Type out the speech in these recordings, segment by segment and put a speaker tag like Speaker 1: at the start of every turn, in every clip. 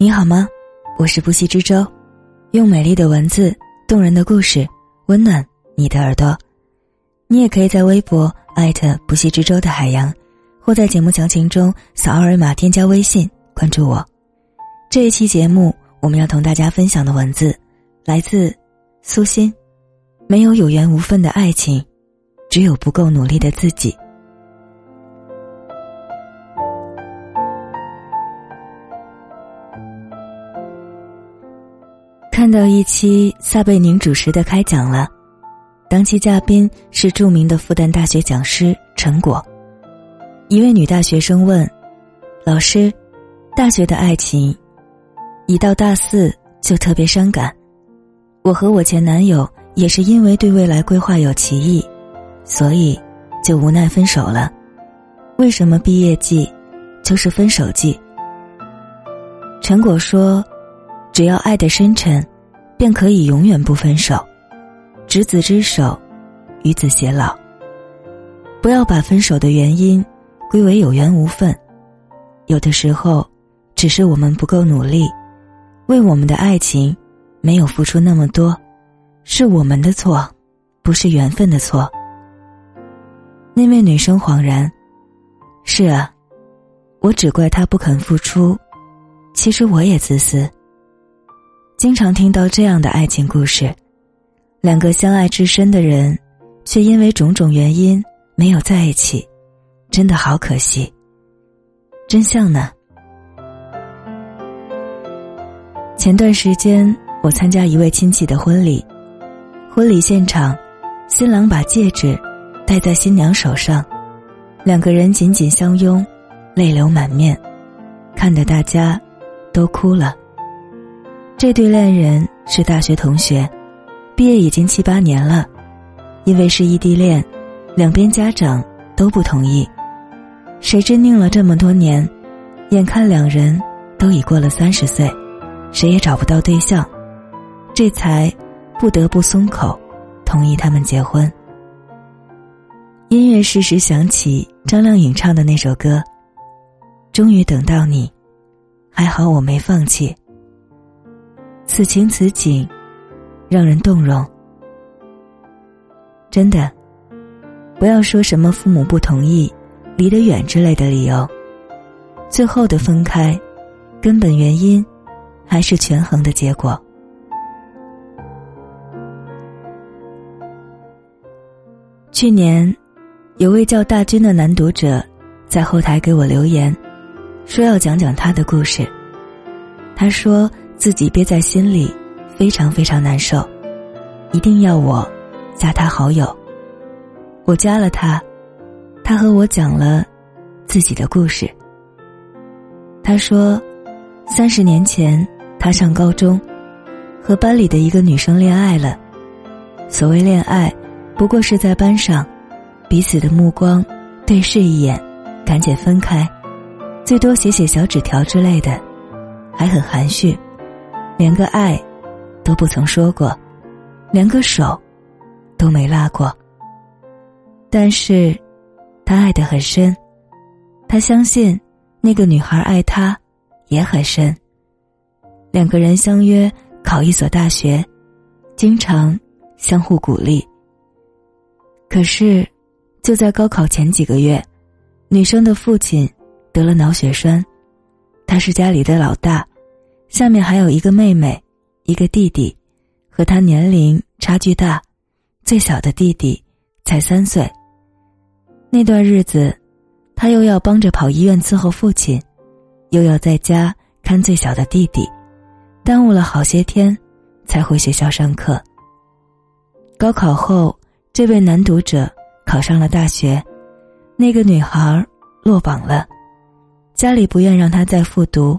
Speaker 1: 你好吗？我是不息之舟，用美丽的文字、动人的故事温暖你的耳朵。你也可以在微博艾特不息之舟的海洋，或在节目详情中扫二维码添加微信关注我。这一期节目我们要同大家分享的文字来自苏欣。没有有缘无分的爱情，只有不够努力的自己。看到一期撒贝宁主持的开讲了，当期嘉宾是著名的复旦大学讲师陈果。一位女大学生问：“老师，大学的爱情，一到大四就特别伤感。我和我前男友也是因为对未来规划有歧义，所以就无奈分手了。为什么毕业季就是分手季？”陈果说。只要爱得深沉，便可以永远不分手。执子之手，与子偕老。不要把分手的原因归为有缘无分，有的时候，只是我们不够努力，为我们的爱情没有付出那么多，是我们的错，不是缘分的错。那位女生恍然：“是啊，我只怪他不肯付出，其实我也自私。”经常听到这样的爱情故事，两个相爱至深的人，却因为种种原因没有在一起，真的好可惜。真相呢？前段时间我参加一位亲戚的婚礼，婚礼现场，新郎把戒指戴在新娘手上，两个人紧紧相拥，泪流满面，看得大家都哭了。这对恋人是大学同学，毕业已经七八年了，因为是异地恋，两边家长都不同意。谁知拧了这么多年，眼看两人都已过了三十岁，谁也找不到对象，这才不得不松口，同意他们结婚。音乐适时响起，张靓颖唱的那首歌，终于等到你，还好我没放弃。此情此景，让人动容。真的，不要说什么父母不同意、离得远之类的理由。最后的分开，根本原因还是权衡的结果。去年，有位叫大军的男读者在后台给我留言，说要讲讲他的故事。他说。自己憋在心里，非常非常难受，一定要我加他好友。我加了他，他和我讲了自己的故事。他说，三十年前他上高中，和班里的一个女生恋爱了。所谓恋爱，不过是在班上，彼此的目光对视一眼，赶紧分开，最多写写小纸条之类的，还很含蓄。连个爱都不曾说过，连个手都没拉过。但是，他爱得很深，他相信那个女孩爱他也很深。两个人相约考一所大学，经常相互鼓励。可是，就在高考前几个月，女生的父亲得了脑血栓，他是家里的老大。下面还有一个妹妹，一个弟弟，和他年龄差距大，最小的弟弟才三岁。那段日子，他又要帮着跑医院伺候父亲，又要在家看最小的弟弟，耽误了好些天，才回学校上课。高考后，这位男读者考上了大学，那个女孩落榜了，家里不愿让他再复读。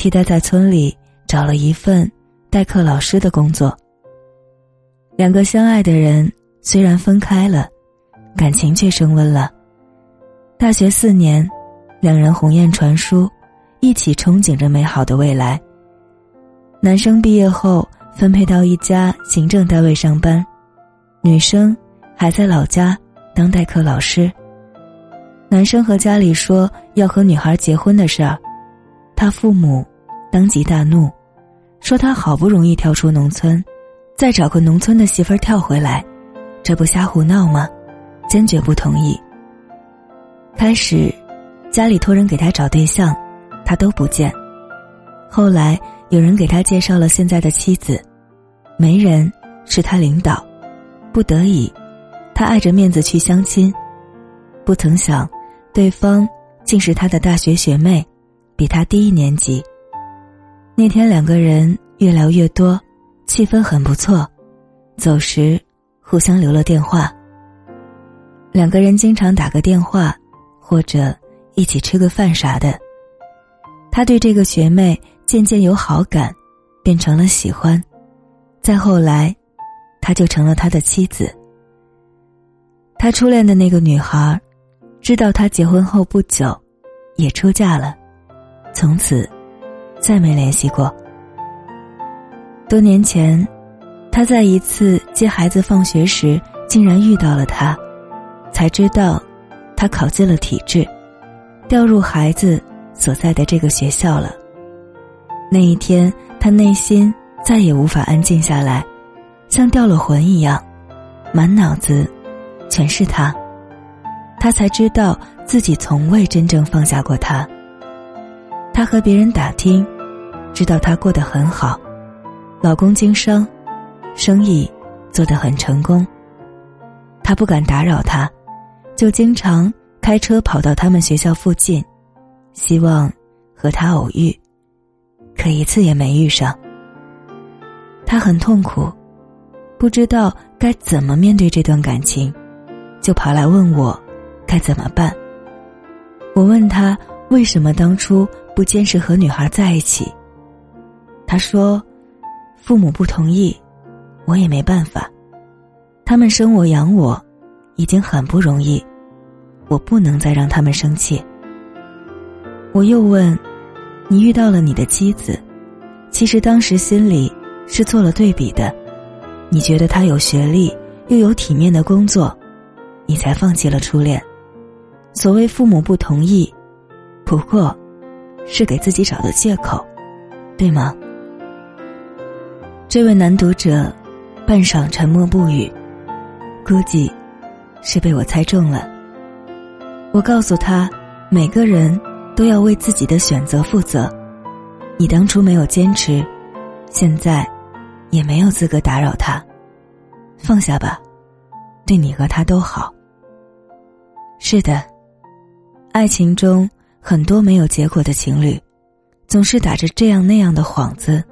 Speaker 1: 替他在村里找了一份代课老师的工作。两个相爱的人虽然分开了，感情却升温了。大学四年，两人鸿雁传书，一起憧憬着美好的未来。男生毕业后分配到一家行政单位上班，女生还在老家当代课老师。男生和家里说要和女孩结婚的事儿，他父母。当即大怒，说他好不容易跳出农村，再找个农村的媳妇儿跳回来，这不瞎胡闹吗？坚决不同意。开始，家里托人给他找对象，他都不见。后来有人给他介绍了现在的妻子，媒人是他领导，不得已，他碍着面子去相亲，不曾想，对方竟是他的大学学妹，比他低一年级。那天两个人越聊越多，气氛很不错，走时互相留了电话。两个人经常打个电话，或者一起吃个饭啥的。他对这个学妹渐渐有好感，变成了喜欢。再后来，他就成了他的妻子。他初恋的那个女孩，知道他结婚后不久，也出嫁了，从此再没联系过。多年前，他在一次接孩子放学时，竟然遇到了他。才知道，他考进了体制，调入孩子所在的这个学校了。那一天，他内心再也无法安静下来，像掉了魂一样，满脑子全是他。他才知道自己从未真正放下过他。她和别人打听，知道她过得很好，老公经商，生意做得很成功。她不敢打扰他。就经常开车跑到他们学校附近，希望和他偶遇，可一次也没遇上。他很痛苦，不知道该怎么面对这段感情，就跑来问我该怎么办。我问他为什么当初不坚持和女孩在一起，他说父母不同意，我也没办法，他们生我养我，已经很不容易。我不能再让他们生气。我又问：“你遇到了你的妻子，其实当时心里是做了对比的。你觉得她有学历，又有体面的工作，你才放弃了初恋。所谓父母不同意，不过，是给自己找的借口，对吗？”这位男读者，半晌沉默不语，估计是被我猜中了。我告诉他，每个人都要为自己的选择负责。你当初没有坚持，现在也没有资格打扰他。放下吧，对你和他都好。是的，爱情中很多没有结果的情侣，总是打着这样那样的幌子，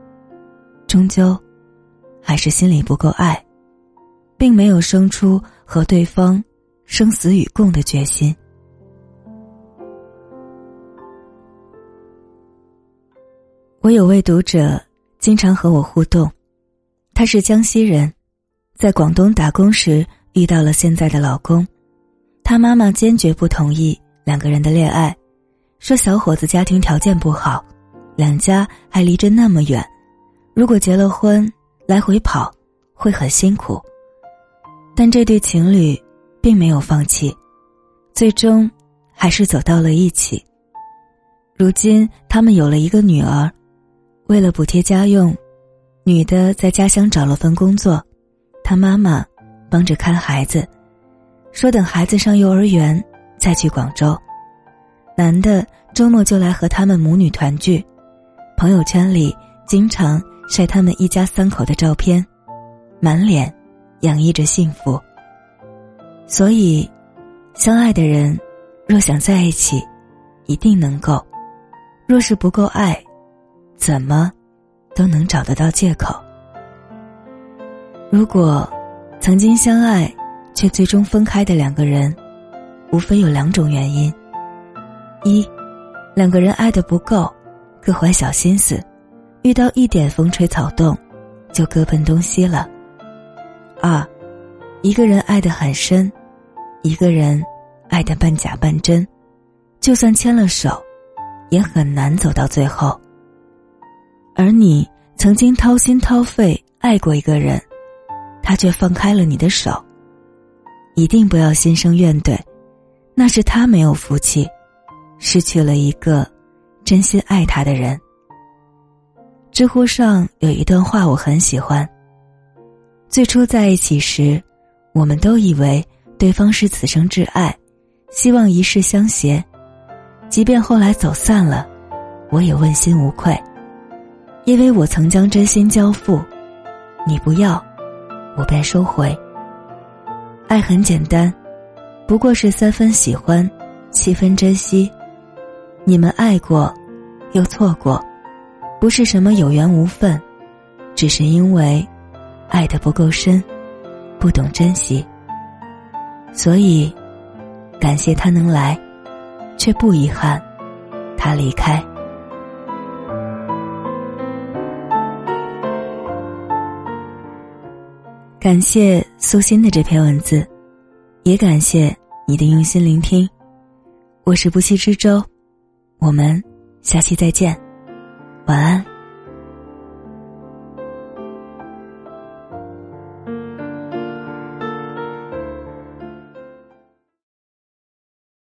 Speaker 1: 终究还是心里不够爱，并没有生出和对方生死与共的决心。我有位读者经常和我互动，他是江西人，在广东打工时遇到了现在的老公，他妈妈坚决不同意两个人的恋爱，说小伙子家庭条件不好，两家还离着那么远，如果结了婚来回跑会很辛苦。但这对情侣并没有放弃，最终还是走到了一起。如今他们有了一个女儿。为了补贴家用，女的在家乡找了份工作，她妈妈帮着看孩子，说等孩子上幼儿园再去广州。男的周末就来和他们母女团聚，朋友圈里经常晒他们一家三口的照片，满脸洋溢着幸福。所以，相爱的人若想在一起，一定能够；若是不够爱。怎么，都能找得到借口。如果曾经相爱，却最终分开的两个人，无非有两种原因：一，两个人爱的不够，各怀小心思，遇到一点风吹草动，就各奔东西了；二，一个人爱的很深，一个人爱的半假半真，就算牵了手，也很难走到最后。而你曾经掏心掏肺爱过一个人，他却放开了你的手。一定不要心生怨怼，那是他没有福气，失去了一个真心爱他的人。知乎上有一段话我很喜欢。最初在一起时，我们都以为对方是此生挚爱，希望一世相携。即便后来走散了，我也问心无愧，因为我曾将真心交付。你不要，我便收回。爱很简单，不过是三分喜欢，七分珍惜。你们爱过，又错过，不是什么有缘无分，只是因为爱的不够深，不懂珍惜。所以，感谢他能来，却不遗憾他离开。感谢苏欣的这篇文字，也感谢你的用心聆听。我是不息之舟，我们下期再见，晚安。